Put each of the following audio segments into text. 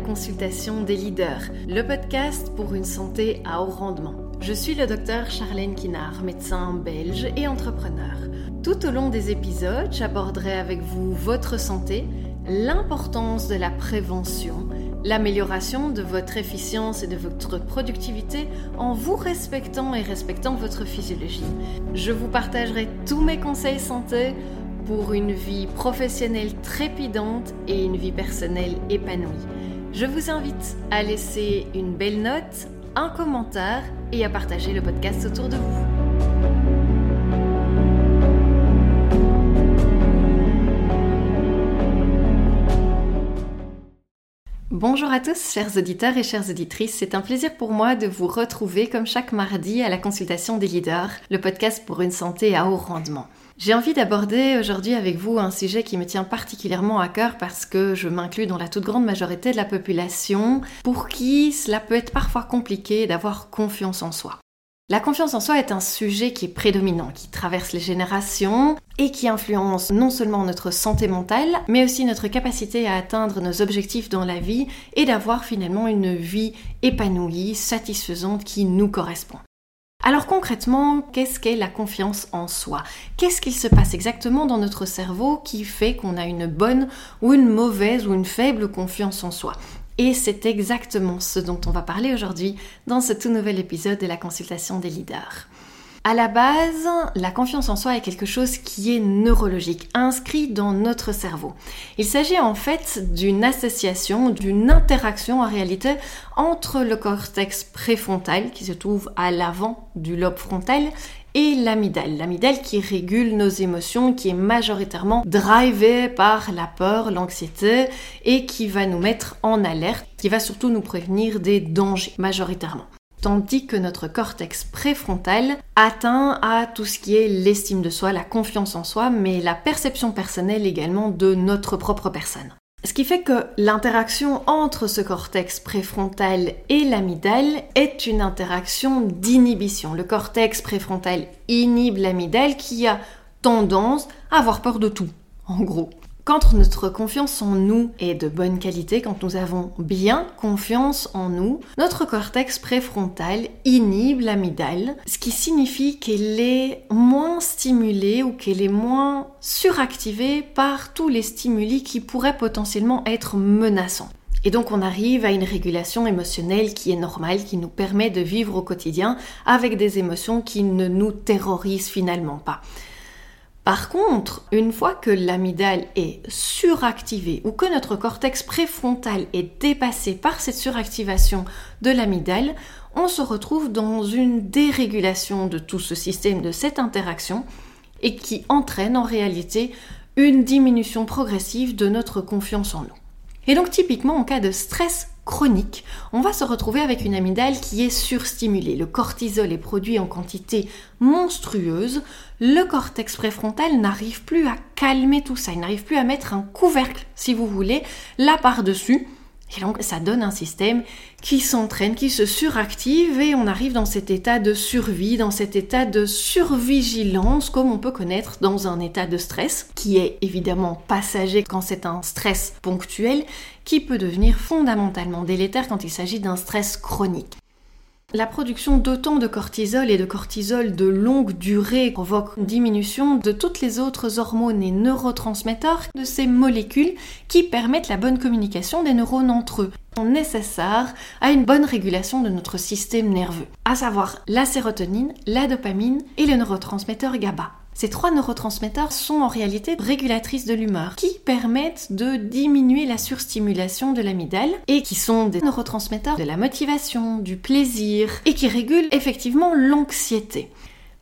consultation des leaders, le podcast pour une santé à haut rendement. Je suis le docteur Charlène Kinard, médecin belge et entrepreneur. Tout au long des épisodes, j'aborderai avec vous votre santé, l'importance de la prévention, l'amélioration de votre efficience et de votre productivité en vous respectant et respectant votre physiologie. Je vous partagerai tous mes conseils santé pour une vie professionnelle trépidante et une vie personnelle épanouie. Je vous invite à laisser une belle note, un commentaire et à partager le podcast autour de vous. Bonjour à tous, chers auditeurs et chères auditrices. C'est un plaisir pour moi de vous retrouver comme chaque mardi à la consultation des leaders, le podcast pour une santé à haut rendement. J'ai envie d'aborder aujourd'hui avec vous un sujet qui me tient particulièrement à cœur parce que je m'inclus dans la toute grande majorité de la population pour qui cela peut être parfois compliqué d'avoir confiance en soi. La confiance en soi est un sujet qui est prédominant, qui traverse les générations et qui influence non seulement notre santé mentale, mais aussi notre capacité à atteindre nos objectifs dans la vie et d'avoir finalement une vie épanouie, satisfaisante qui nous correspond. Alors concrètement, qu'est-ce qu'est la confiance en soi? Qu'est-ce qu'il se passe exactement dans notre cerveau qui fait qu'on a une bonne ou une mauvaise ou une faible confiance en soi? Et c'est exactement ce dont on va parler aujourd'hui dans ce tout nouvel épisode de la consultation des leaders. À la base, la confiance en soi est quelque chose qui est neurologique, inscrit dans notre cerveau. Il s'agit en fait d'une association, d'une interaction en réalité entre le cortex préfrontal qui se trouve à l'avant du lobe frontal et l'amygdale. L'amygdale qui régule nos émotions, qui est majoritairement drivée par la peur, l'anxiété et qui va nous mettre en alerte, qui va surtout nous prévenir des dangers majoritairement tandis que notre cortex préfrontal atteint à tout ce qui est l'estime de soi, la confiance en soi, mais la perception personnelle également de notre propre personne. Ce qui fait que l'interaction entre ce cortex préfrontal et l'amygdale est une interaction d'inhibition. Le cortex préfrontal inhibe l'amygdale qui a tendance à avoir peur de tout, en gros. Quand notre confiance en nous est de bonne qualité, quand nous avons bien confiance en nous, notre cortex préfrontal inhibe l'amygdale, ce qui signifie qu'elle est moins stimulée ou qu'elle est moins suractivée par tous les stimuli qui pourraient potentiellement être menaçants. Et donc on arrive à une régulation émotionnelle qui est normale, qui nous permet de vivre au quotidien avec des émotions qui ne nous terrorisent finalement pas. Par contre, une fois que l'amygdale est suractivée ou que notre cortex préfrontal est dépassé par cette suractivation de l'amygdale, on se retrouve dans une dérégulation de tout ce système, de cette interaction, et qui entraîne en réalité une diminution progressive de notre confiance en nous. Et donc typiquement en cas de stress chronique, on va se retrouver avec une amygdale qui est surstimulée. Le cortisol est produit en quantité monstrueuse. Le cortex préfrontal n'arrive plus à calmer tout ça. Il n'arrive plus à mettre un couvercle, si vous voulez, là par-dessus et donc ça donne un système qui s'entraîne, qui se suractive et on arrive dans cet état de survie, dans cet état de survigilance comme on peut connaître dans un état de stress qui est évidemment passager quand c'est un stress ponctuel qui peut devenir fondamentalement délétère quand il s'agit d'un stress chronique. La production d'autant de cortisol et de cortisol de longue durée provoque une diminution de toutes les autres hormones et neurotransmetteurs de ces molécules qui permettent la bonne communication des neurones entre eux nécessaires à une bonne régulation de notre système nerveux, à savoir la sérotonine, la dopamine et le neurotransmetteur GABA. Ces trois neurotransmetteurs sont en réalité régulatrices de l'humeur qui permettent de diminuer la surstimulation de l'amygdale et qui sont des neurotransmetteurs de la motivation, du plaisir et qui régulent effectivement l'anxiété.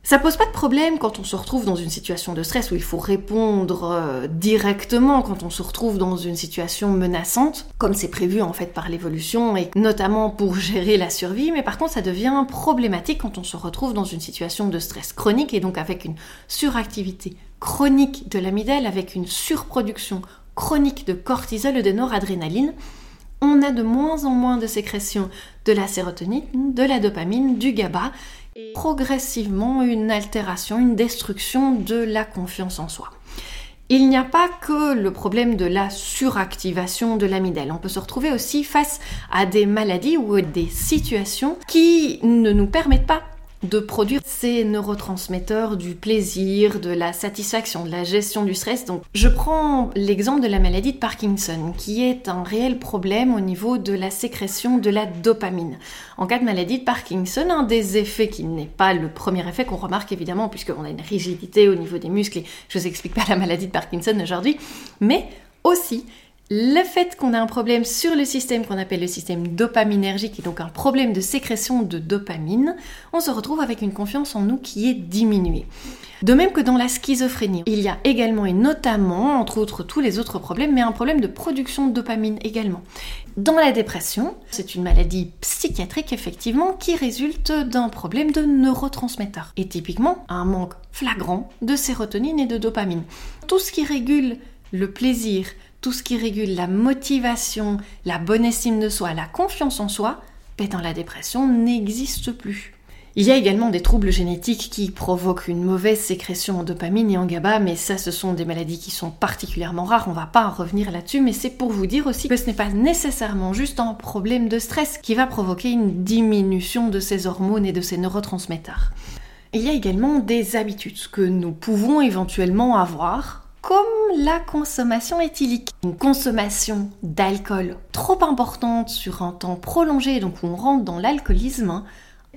Ça pose pas de problème quand on se retrouve dans une situation de stress où il faut répondre euh, directement quand on se retrouve dans une situation menaçante, comme c'est prévu en fait par l'évolution et notamment pour gérer la survie, mais par contre ça devient problématique quand on se retrouve dans une situation de stress chronique et donc avec une suractivité chronique de l'amygdale, avec une surproduction chronique de cortisol et de noradrénaline, on a de moins en moins de sécrétion de la sérotonine, de la dopamine, du GABA, progressivement une altération, une destruction de la confiance en soi. Il n'y a pas que le problème de la suractivation de l'amygdale. On peut se retrouver aussi face à des maladies ou des situations qui ne nous permettent pas de produire ces neurotransmetteurs du plaisir, de la satisfaction, de la gestion du stress. Donc, je prends l'exemple de la maladie de Parkinson, qui est un réel problème au niveau de la sécrétion de la dopamine. En cas de maladie de Parkinson, un des effets qui n'est pas le premier effet qu'on remarque évidemment, puisqu'on a une rigidité au niveau des muscles, et je vous explique pas la maladie de Parkinson aujourd'hui, mais aussi le fait qu'on a un problème sur le système qu'on appelle le système dopaminergique, et donc un problème de sécrétion de dopamine, on se retrouve avec une confiance en nous qui est diminuée. De même que dans la schizophrénie, il y a également et notamment, entre autres tous les autres problèmes, mais un problème de production de dopamine également. Dans la dépression, c'est une maladie psychiatrique effectivement qui résulte d'un problème de neurotransmetteurs et typiquement un manque flagrant de sérotonine et de dopamine. Tout ce qui régule le plaisir, tout ce qui régule la motivation, la bonne estime de soi, la confiance en soi, ben dans la dépression n'existe plus. Il y a également des troubles génétiques qui provoquent une mauvaise sécrétion en dopamine et en GABA, mais ça ce sont des maladies qui sont particulièrement rares, on va pas en revenir là-dessus, mais c'est pour vous dire aussi que ce n'est pas nécessairement juste un problème de stress qui va provoquer une diminution de ces hormones et de ces neurotransmetteurs. Il y a également des habitudes que nous pouvons éventuellement avoir comme la consommation éthylique. Une consommation d'alcool trop importante sur un temps prolongé, donc on rentre dans l'alcoolisme,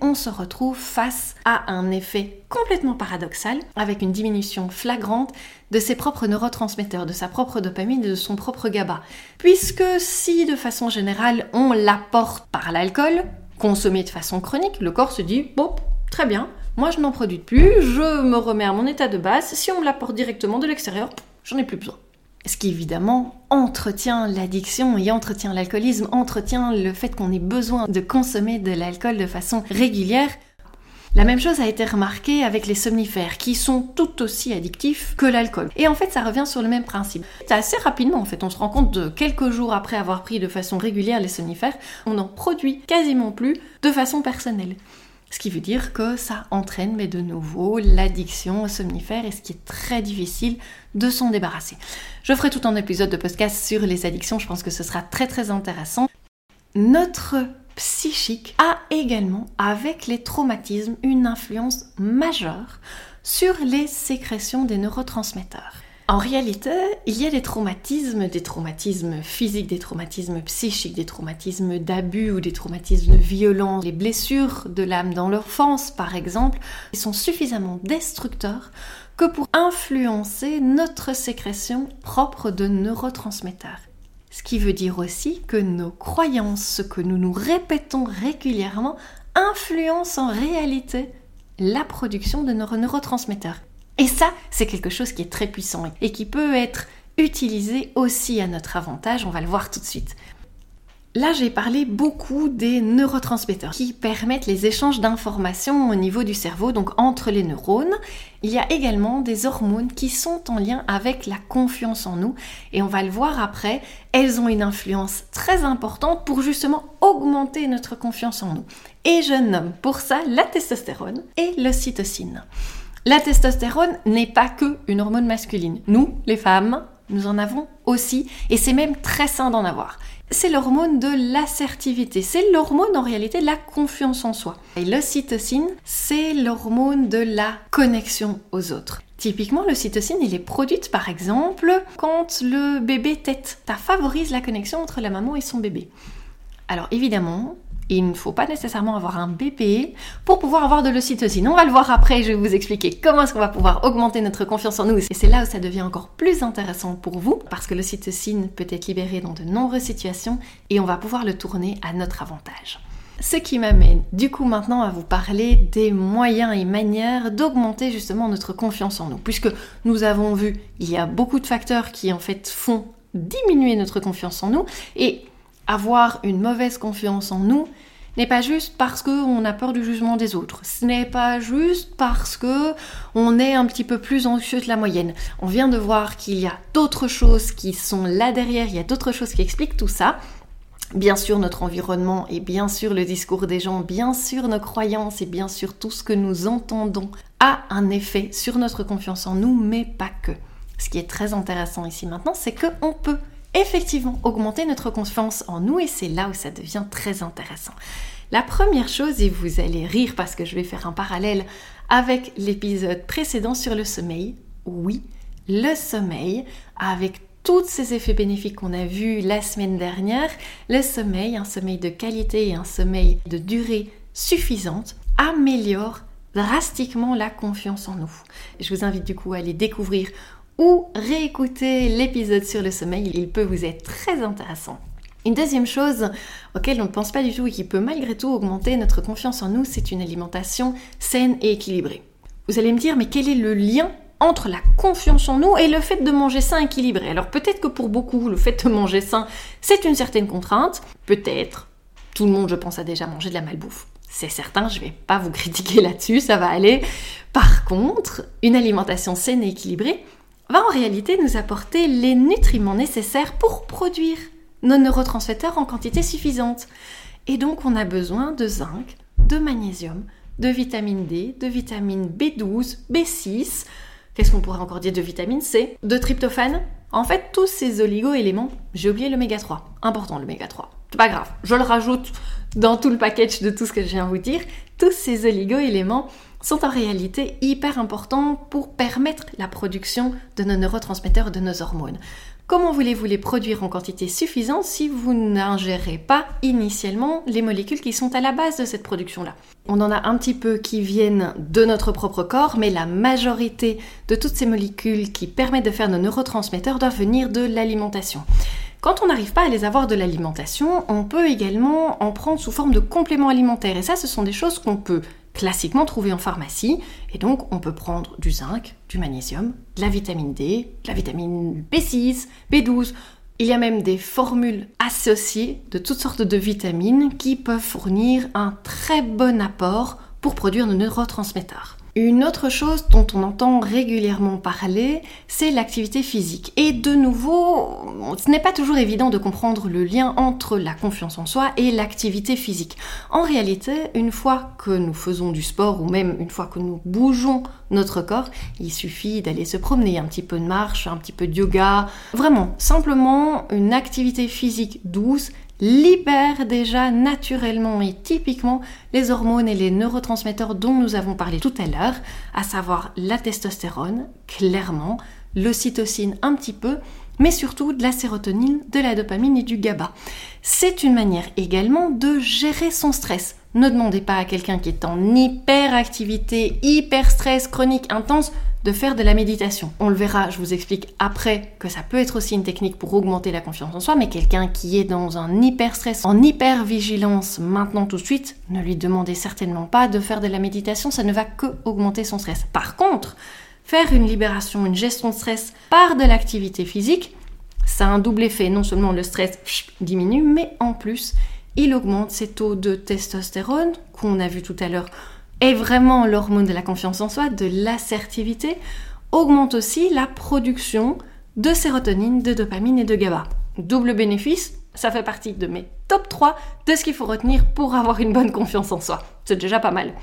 on se retrouve face à un effet complètement paradoxal, avec une diminution flagrante de ses propres neurotransmetteurs, de sa propre dopamine et de son propre GABA. Puisque si de façon générale on l'apporte par l'alcool, consommé de façon chronique, le corps se dit, bon, très bien, moi, je n'en produis plus, je me remets à mon état de base. Si on me l'apporte directement de l'extérieur, j'en ai plus besoin. Ce qui évidemment entretient l'addiction et entretient l'alcoolisme, entretient le fait qu'on ait besoin de consommer de l'alcool de façon régulière. La même chose a été remarquée avec les somnifères, qui sont tout aussi addictifs que l'alcool. Et en fait, ça revient sur le même principe. C'est assez rapidement, en fait, on se rend compte de quelques jours après avoir pris de façon régulière les somnifères, on n'en produit quasiment plus de façon personnelle. Ce qui veut dire que ça entraîne, mais de nouveau, l'addiction au somnifère et ce qui est très difficile de s'en débarrasser. Je ferai tout un épisode de podcast sur les addictions, je pense que ce sera très très intéressant. Notre psychique a également, avec les traumatismes, une influence majeure sur les sécrétions des neurotransmetteurs. En réalité, il y a des traumatismes, des traumatismes physiques, des traumatismes psychiques, des traumatismes d'abus ou des traumatismes violents. Les blessures de l'âme dans l'enfance, par exemple, sont suffisamment destructeurs que pour influencer notre sécrétion propre de neurotransmetteurs. Ce qui veut dire aussi que nos croyances, ce que nous nous répétons régulièrement, influencent en réalité la production de nos neurotransmetteurs. Et ça, c'est quelque chose qui est très puissant et qui peut être utilisé aussi à notre avantage, on va le voir tout de suite. Là, j'ai parlé beaucoup des neurotransmetteurs qui permettent les échanges d'informations au niveau du cerveau, donc entre les neurones. Il y a également des hormones qui sont en lien avec la confiance en nous et on va le voir après, elles ont une influence très importante pour justement augmenter notre confiance en nous. Et je nomme pour ça la testostérone et l'ocytocine. La testostérone n'est pas que une hormone masculine. Nous, les femmes, nous en avons aussi, et c'est même très sain d'en avoir. C'est l'hormone de l'assertivité, c'est l'hormone en réalité de la confiance en soi. Et l'ocytocine, c'est l'hormone de la connexion aux autres. Typiquement, l'ocytocine, il est produite par exemple quand le bébé tète. Ça favorise la connexion entre la maman et son bébé. Alors évidemment, il ne faut pas nécessairement avoir un bébé pour pouvoir avoir de l'ocytocine. On va le voir après, je vais vous expliquer comment est-ce qu'on va pouvoir augmenter notre confiance en nous. Et c'est là où ça devient encore plus intéressant pour vous, parce que l'ocytocine peut être libérée dans de nombreuses situations et on va pouvoir le tourner à notre avantage. Ce qui m'amène du coup maintenant à vous parler des moyens et manières d'augmenter justement notre confiance en nous. Puisque nous avons vu, il y a beaucoup de facteurs qui en fait font diminuer notre confiance en nous. Et avoir une mauvaise confiance en nous n'est pas juste parce qu'on a peur du jugement des autres. Ce n'est pas juste parce que on est un petit peu plus anxieux que la moyenne. On vient de voir qu'il y a d'autres choses qui sont là derrière, il y a d'autres choses qui expliquent tout ça. Bien sûr notre environnement et bien sûr le discours des gens, bien sûr nos croyances et bien sûr tout ce que nous entendons a un effet sur notre confiance en nous, mais pas que. Ce qui est très intéressant ici maintenant, c'est qu'on peut effectivement augmenter notre confiance en nous et c'est là où ça devient très intéressant. La première chose, et vous allez rire parce que je vais faire un parallèle avec l'épisode précédent sur le sommeil, oui, le sommeil, avec tous ces effets bénéfiques qu'on a vus la semaine dernière, le sommeil, un sommeil de qualité et un sommeil de durée suffisante, améliore drastiquement la confiance en nous. Je vous invite du coup à aller découvrir ou réécouter l'épisode sur le sommeil, il peut vous être très intéressant. Une deuxième chose auquel on ne pense pas du tout et qui peut malgré tout augmenter notre confiance en nous, c'est une alimentation saine et équilibrée. Vous allez me dire, mais quel est le lien entre la confiance en nous et le fait de manger sain équilibré? Alors peut-être que pour beaucoup, le fait de manger sain, c'est une certaine contrainte. Peut-être. Tout le monde, je pense, a déjà mangé de la malbouffe. C'est certain, je ne vais pas vous critiquer là-dessus, ça va aller. Par contre, une alimentation saine et équilibrée va en réalité nous apporter les nutriments nécessaires pour produire nos neurotransmetteurs en quantité suffisante. Et donc on a besoin de zinc, de magnésium, de vitamine D, de vitamine B12, B6, qu'est-ce qu'on pourrait encore dire de vitamine C, de tryptophane? En fait, tous ces oligo-éléments, j'ai oublié l'oméga 3. Important l'oméga 3. C'est pas grave, je le rajoute dans tout le package de tout ce que je viens de vous dire. Tous ces oligo-éléments sont en réalité hyper importants pour permettre la production de nos neurotransmetteurs et de nos hormones. Comment voulez-vous les produire en quantité suffisante si vous n'ingérez pas initialement les molécules qui sont à la base de cette production-là? On en a un petit peu qui viennent de notre propre corps, mais la majorité de toutes ces molécules qui permettent de faire nos neurotransmetteurs doivent venir de l'alimentation. Quand on n'arrive pas à les avoir de l'alimentation, on peut également en prendre sous forme de compléments alimentaires. Et ça, ce sont des choses qu'on peut classiquement trouvé en pharmacie. Et donc, on peut prendre du zinc, du magnésium, de la vitamine D, de la vitamine B6, B12. Il y a même des formules associées de toutes sortes de vitamines qui peuvent fournir un très bon apport pour produire nos neurotransmetteurs. Une autre chose dont on entend régulièrement parler, c'est l'activité physique. Et de nouveau, ce n'est pas toujours évident de comprendre le lien entre la confiance en soi et l'activité physique. En réalité, une fois que nous faisons du sport ou même une fois que nous bougeons notre corps, il suffit d'aller se promener, un petit peu de marche, un petit peu de yoga, vraiment, simplement une activité physique douce libère déjà naturellement et typiquement les hormones et les neurotransmetteurs dont nous avons parlé tout à l'heure, à savoir la testostérone, clairement, l'ocytocine un petit peu, mais surtout de la sérotonine, de la dopamine et du GABA. C'est une manière également de gérer son stress. Ne demandez pas à quelqu'un qui est en hyperactivité, hyper stress chronique intense de faire de la méditation. On le verra, je vous explique après que ça peut être aussi une technique pour augmenter la confiance en soi, mais quelqu'un qui est dans un hyper stress, en hyper vigilance maintenant tout de suite, ne lui demandez certainement pas de faire de la méditation, ça ne va que augmenter son stress. Par contre, faire une libération, une gestion de stress par de l'activité physique, ça a un double effet. Non seulement le stress diminue, mais en plus, il augmente ses taux de testostérone qu'on a vu tout à l'heure est vraiment l'hormone de la confiance en soi, de l'assertivité, augmente aussi la production de sérotonine, de dopamine et de GABA. Double bénéfice, ça fait partie de mes top 3 de ce qu'il faut retenir pour avoir une bonne confiance en soi. C'est déjà pas mal.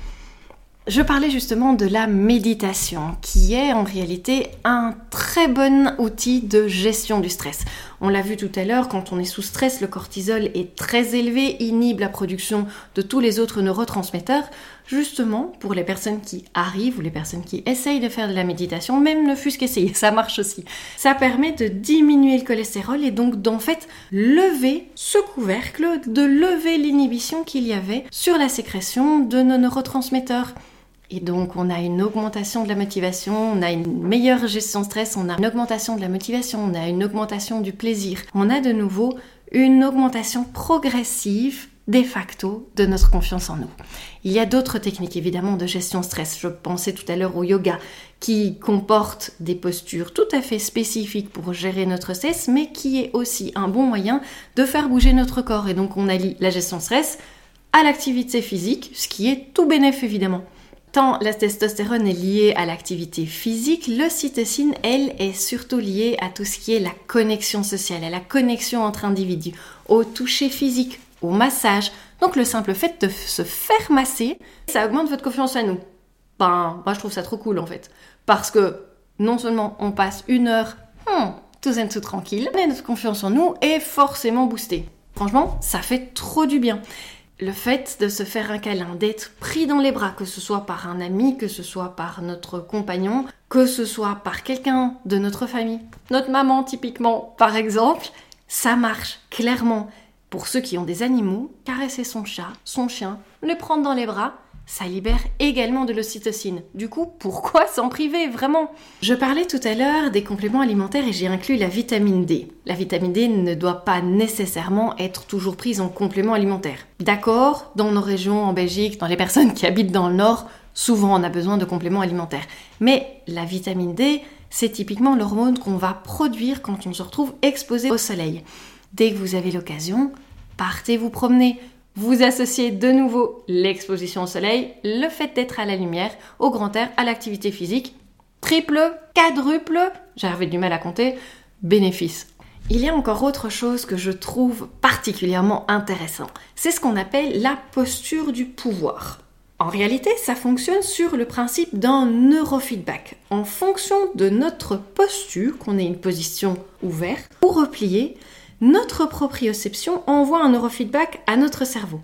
Je parlais justement de la méditation, qui est en réalité un très bon outil de gestion du stress. On l'a vu tout à l'heure, quand on est sous stress, le cortisol est très élevé, inhibe la production de tous les autres neurotransmetteurs. Justement, pour les personnes qui arrivent ou les personnes qui essayent de faire de la méditation, même ne fût-ce qu'essayer, ça marche aussi. Ça permet de diminuer le cholestérol et donc d'en fait lever ce couvercle, de lever l'inhibition qu'il y avait sur la sécrétion de nos neurotransmetteurs. Et donc, on a une augmentation de la motivation, on a une meilleure gestion stress, on a une augmentation de la motivation, on a une augmentation du plaisir. On a de nouveau une augmentation progressive de facto de notre confiance en nous. Il y a d'autres techniques évidemment de gestion stress. Je pensais tout à l'heure au yoga qui comporte des postures tout à fait spécifiques pour gérer notre stress, mais qui est aussi un bon moyen de faire bouger notre corps. Et donc on allie la gestion stress à l'activité physique, ce qui est tout bénéf évidemment. Tant la testostérone est liée à l'activité physique, l'ocytocine, elle, est surtout liée à tout ce qui est la connexion sociale, à la connexion entre individus, au toucher physique, au massage. Donc le simple fait de se faire masser, ça augmente votre confiance en nous. Ben, moi je trouve ça trop cool en fait. Parce que non seulement on passe une heure hmm, tout zen tout tranquille, mais notre confiance en nous est forcément boostée. Franchement, ça fait trop du bien. Le fait de se faire un câlin, d'être pris dans les bras, que ce soit par un ami, que ce soit par notre compagnon, que ce soit par quelqu'un de notre famille, notre maman typiquement par exemple, ça marche clairement. Pour ceux qui ont des animaux, caresser son chat, son chien, le prendre dans les bras, ça libère également de l'ocytocine. Du coup, pourquoi s'en priver vraiment? Je parlais tout à l'heure des compléments alimentaires et j'ai inclus la vitamine D. La vitamine D ne doit pas nécessairement être toujours prise en complément alimentaire. D'accord, dans nos régions, en Belgique, dans les personnes qui habitent dans le nord, souvent on a besoin de compléments alimentaires. Mais la vitamine D, c'est typiquement l'hormone qu'on va produire quand on se retrouve exposé au soleil. Dès que vous avez l'occasion, partez vous promener. Vous associez de nouveau l'exposition au soleil, le fait d'être à la lumière, au grand air, à l'activité physique. Triple, quadruple, j'avais du mal à compter, bénéfice. Il y a encore autre chose que je trouve particulièrement intéressant. C'est ce qu'on appelle la posture du pouvoir. En réalité, ça fonctionne sur le principe d'un neurofeedback. En fonction de notre posture, qu'on ait une position ouverte ou repliée, notre proprioception envoie un neurofeedback à notre cerveau.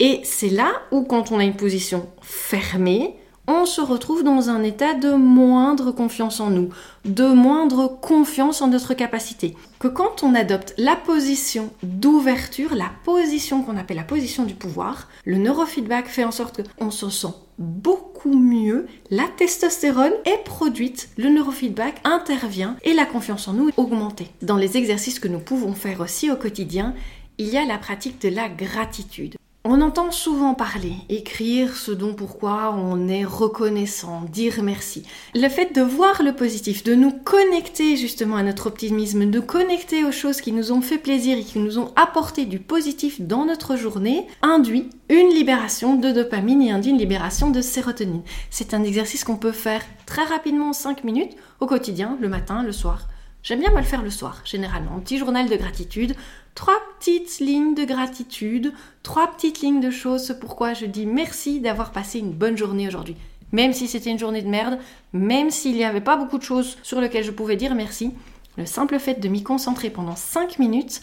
Et c'est là où, quand on a une position fermée, on se retrouve dans un état de moindre confiance en nous, de moindre confiance en notre capacité. Que quand on adopte la position d'ouverture, la position qu'on appelle la position du pouvoir, le neurofeedback fait en sorte qu'on se sent beaucoup mieux, la testostérone est produite, le neurofeedback intervient et la confiance en nous est augmentée. Dans les exercices que nous pouvons faire aussi au quotidien, il y a la pratique de la gratitude. On entend souvent parler, écrire ce dont pourquoi on est reconnaissant, dire merci. Le fait de voir le positif, de nous connecter justement à notre optimisme, de connecter aux choses qui nous ont fait plaisir et qui nous ont apporté du positif dans notre journée, induit une libération de dopamine et induit une libération de sérotonine. C'est un exercice qu'on peut faire très rapidement en 5 minutes au quotidien, le matin, le soir. J'aime bien me le faire le soir, généralement. Petit journal de gratitude, trois petites lignes de gratitude, trois petites lignes de choses pourquoi je dis merci d'avoir passé une bonne journée aujourd'hui. Même si c'était une journée de merde, même s'il n'y avait pas beaucoup de choses sur lesquelles je pouvais dire merci, le simple fait de m'y concentrer pendant 5 minutes,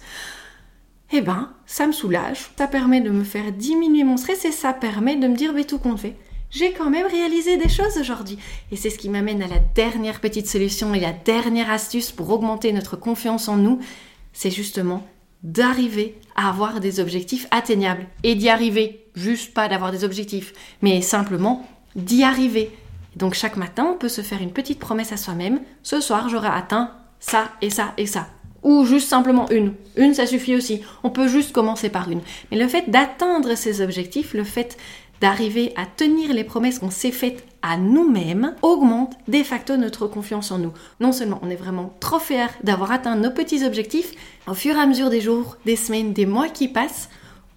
eh ben, ça me soulage, ça permet de me faire diminuer mon stress et ça permet de me dire, mais tout compte fait, j'ai quand même réalisé des choses aujourd'hui. Et c'est ce qui m'amène à la dernière petite solution et la dernière astuce pour augmenter notre confiance en nous, c'est justement d'arriver à avoir des objectifs atteignables et d'y arriver. Juste pas d'avoir des objectifs, mais simplement d'y arriver. Donc chaque matin, on peut se faire une petite promesse à soi-même. Ce soir, j'aurai atteint ça et ça et ça. Ou juste simplement une. Une, ça suffit aussi. On peut juste commencer par une. Mais le fait d'atteindre ces objectifs, le fait d'arriver à tenir les promesses qu'on s'est faites à nous-mêmes augmente de facto notre confiance en nous. Non seulement on est vraiment trop fiers d'avoir atteint nos petits objectifs, au fur et à mesure des jours, des semaines, des mois qui passent,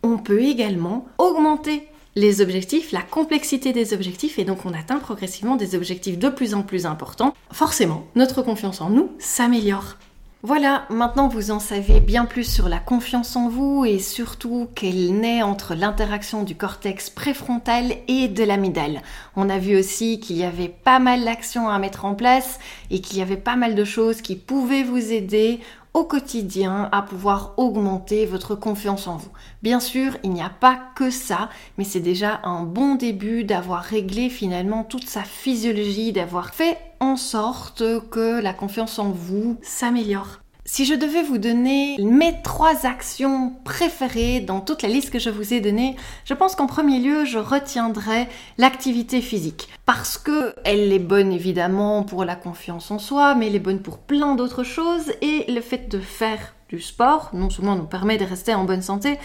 on peut également augmenter les objectifs, la complexité des objectifs, et donc on atteint progressivement des objectifs de plus en plus importants. Forcément, notre confiance en nous s'améliore. Voilà, maintenant vous en savez bien plus sur la confiance en vous et surtout qu'elle naît entre l'interaction du cortex préfrontal et de l'amygdale. On a vu aussi qu'il y avait pas mal d'actions à mettre en place et qu'il y avait pas mal de choses qui pouvaient vous aider au quotidien à pouvoir augmenter votre confiance en vous. Bien sûr, il n'y a pas que ça, mais c'est déjà un bon début d'avoir réglé finalement toute sa physiologie, d'avoir fait en sorte que la confiance en vous s'améliore. Si je devais vous donner mes trois actions préférées dans toute la liste que je vous ai donnée, je pense qu'en premier lieu, je retiendrai l'activité physique. Parce que elle est bonne évidemment pour la confiance en soi, mais elle est bonne pour plein d'autres choses. Et le fait de faire du sport, non seulement nous permet de rester en bonne santé,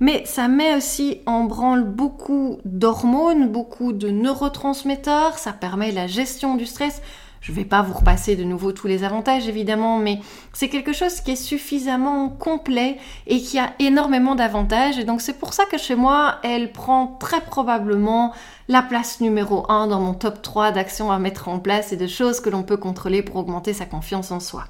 mais ça met aussi en branle beaucoup d'hormones, beaucoup de neurotransmetteurs, ça permet la gestion du stress. Je ne vais pas vous repasser de nouveau tous les avantages évidemment, mais c'est quelque chose qui est suffisamment complet et qui a énormément d'avantages. Et donc c'est pour ça que chez moi, elle prend très probablement la place numéro 1 dans mon top 3 d'actions à mettre en place et de choses que l'on peut contrôler pour augmenter sa confiance en soi.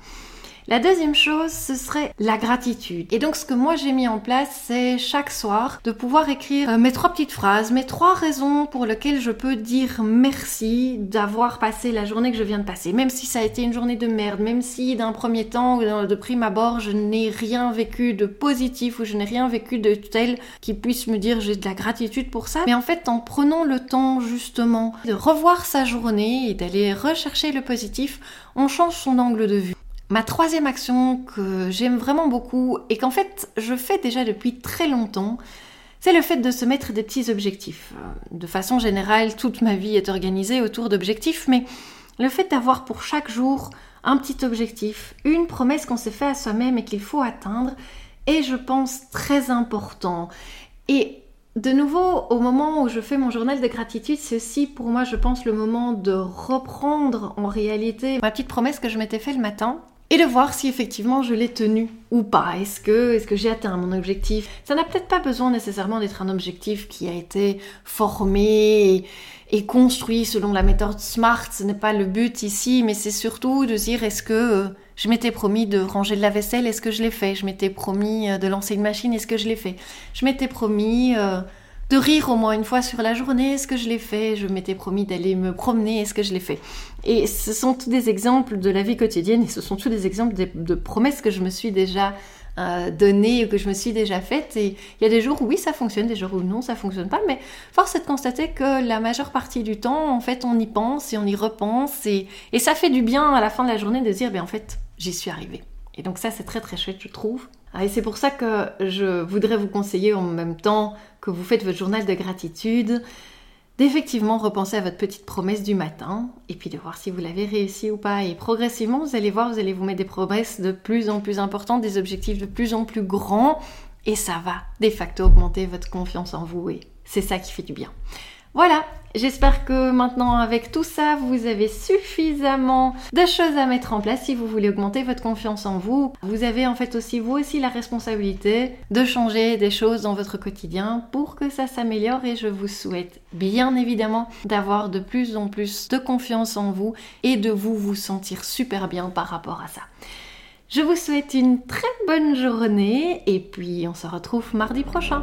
La deuxième chose, ce serait la gratitude. Et donc ce que moi j'ai mis en place, c'est chaque soir de pouvoir écrire euh, mes trois petites phrases, mes trois raisons pour lesquelles je peux dire merci d'avoir passé la journée que je viens de passer. Même si ça a été une journée de merde, même si d'un premier temps ou de prime abord, je n'ai rien vécu de positif ou je n'ai rien vécu de tel qui puisse me dire j'ai de la gratitude pour ça. Mais en fait, en prenant le temps justement de revoir sa journée et d'aller rechercher le positif, on change son angle de vue. Ma troisième action que j'aime vraiment beaucoup et qu'en fait je fais déjà depuis très longtemps, c'est le fait de se mettre des petits objectifs. De façon générale, toute ma vie est organisée autour d'objectifs, mais le fait d'avoir pour chaque jour un petit objectif, une promesse qu'on s'est fait à soi-même et qu'il faut atteindre, est, je pense, très important. Et de nouveau, au moment où je fais mon journal de gratitude, c'est aussi pour moi, je pense, le moment de reprendre en réalité ma petite promesse que je m'étais fait le matin et de voir si effectivement je l'ai tenu ou pas. Est-ce que, est-ce que j'ai atteint mon objectif? Ça n'a peut-être pas besoin nécessairement d'être un objectif qui a été formé et, construit selon la méthode SMART. Ce n'est pas le but ici, mais c'est surtout de dire est-ce que euh, je m'étais promis de ranger de la vaisselle, est-ce que je l'ai fait? Je m'étais promis euh, de lancer une machine, est-ce que je l'ai fait? Je m'étais promis euh, de rire au moins une fois sur la journée, est-ce que je l'ai fait? Je m'étais promis d'aller me promener, est-ce que je l'ai fait? Et ce sont tous des exemples de la vie quotidienne et ce sont tous des exemples de, promesses que je me suis déjà euh, données ou que je me suis déjà faites. Et il y a des jours où oui, ça fonctionne, des jours où non, ça fonctionne pas. Mais force est de constater que la majeure partie du temps, en fait, on y pense et on y repense. Et, et ça fait du bien à la fin de la journée de dire, ben en fait, j'y suis arrivée. Et donc ça, c'est très très chouette, je trouve. Ah, et c'est pour ça que je voudrais vous conseiller en même temps que vous faites votre journal de gratitude, d'effectivement repenser à votre petite promesse du matin et puis de voir si vous l'avez réussi ou pas. Et progressivement, vous allez voir, vous allez vous mettre des promesses de plus en plus importantes, des objectifs de plus en plus grands et ça va de facto augmenter votre confiance en vous et c'est ça qui fait du bien. Voilà, j'espère que maintenant avec tout ça, vous avez suffisamment de choses à mettre en place si vous voulez augmenter votre confiance en vous. Vous avez en fait aussi vous aussi la responsabilité de changer des choses dans votre quotidien pour que ça s'améliore et je vous souhaite bien évidemment d'avoir de plus en plus de confiance en vous et de vous vous sentir super bien par rapport à ça. Je vous souhaite une très bonne journée et puis on se retrouve mardi prochain.